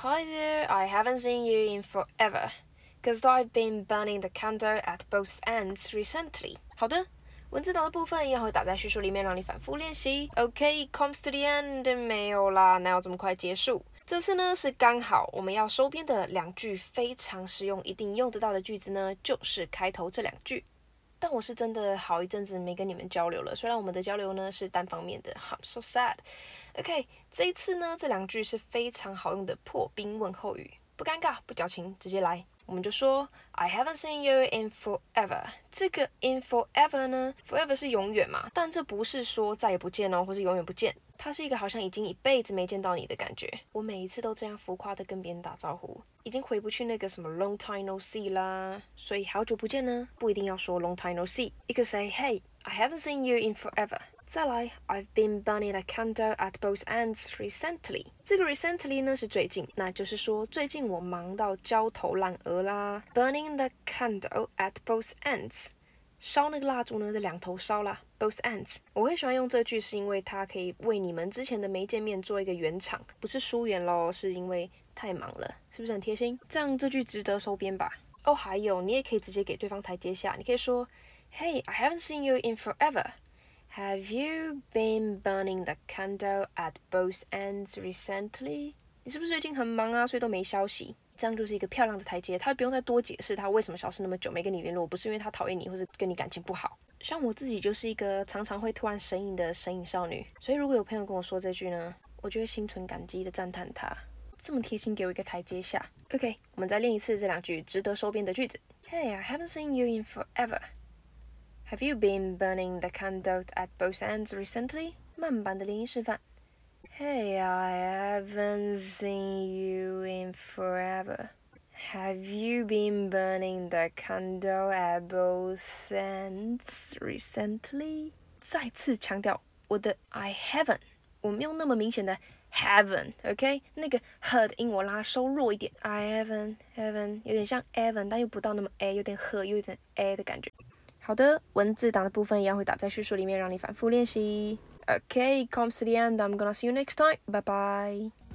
Hi there, I haven't seen you in forever, cause I've been burning the candle at both ends recently. 好的，文字档的部分一样会打在叙述里面，让你反复练习。OK, comes to the end，没有啦，哪有这么快结束？这次呢是刚好我们要收编的两句非常实用、一定用得到的句子呢，就是开头这两句。但我是真的好一阵子没跟你们交流了，虽然我们的交流呢是单方面的，I'm so sad。OK，这一次呢这两句是非常好用的破冰问候语，不尴尬不矫情，直接来。我们就说 I haven't seen you in forever。这个 in forever 呢，forever 是永远嘛，但这不是说再也不见哦，或是永远不见，它是一个好像已经一辈子没见到你的感觉。我每一次都这样浮夸的跟别人打招呼，已经回不去那个什么 long time no see 啦。所以好久不见呢，不一定要说 long time no see，一个 say hey I haven't seen you in forever。再来，I've been burning a candle at both ends recently。这个 recently 呢是最近，那就是说最近我忙到焦头烂额啦。Burning the candle at both ends，烧那个蜡烛呢在两头烧啦。Both ends，我会喜欢用这句是因为它可以为你们之前的没见面做一个圆场，不是疏远喽，是因为太忙了，是不是很贴心？这样这句值得收编吧？哦，还有你也可以直接给对方台阶下，你可以说，Hey, I haven't seen you in forever。Have you been burning the candle at both ends recently？你是不是最近很忙啊，所以都没消息？这样就是一个漂亮的台阶，他不用再多解释他为什么消失那么久没跟你联络，不是因为他讨厌你或者跟你感情不好。像我自己就是一个常常会突然神隐的神隐少女，所以如果有朋友跟我说这句呢，我就会心存感激的赞叹他这么贴心给我一个台阶下。OK，我们再练一次这两句值得收编的句子。Hey, I haven't seen you in forever. Have you been burning the candle at both ends recently? 慢版的连音示范。Hey, I haven't seen you in forever. Have you been burning the candle at both ends recently? 再次强调我的 I haven't，我没有那么明显的 haven't，OK？、Okay? 那个 h 的音我拉收弱一点，I haven't haven't 有点像 haven't，但又不到那么 a，有点 h，有点 a 的感觉。 好的，文字档的部分一样会打在叙述里面，让你反复练习。Okay, comes to the end. I'm gonna see you next time. Bye bye.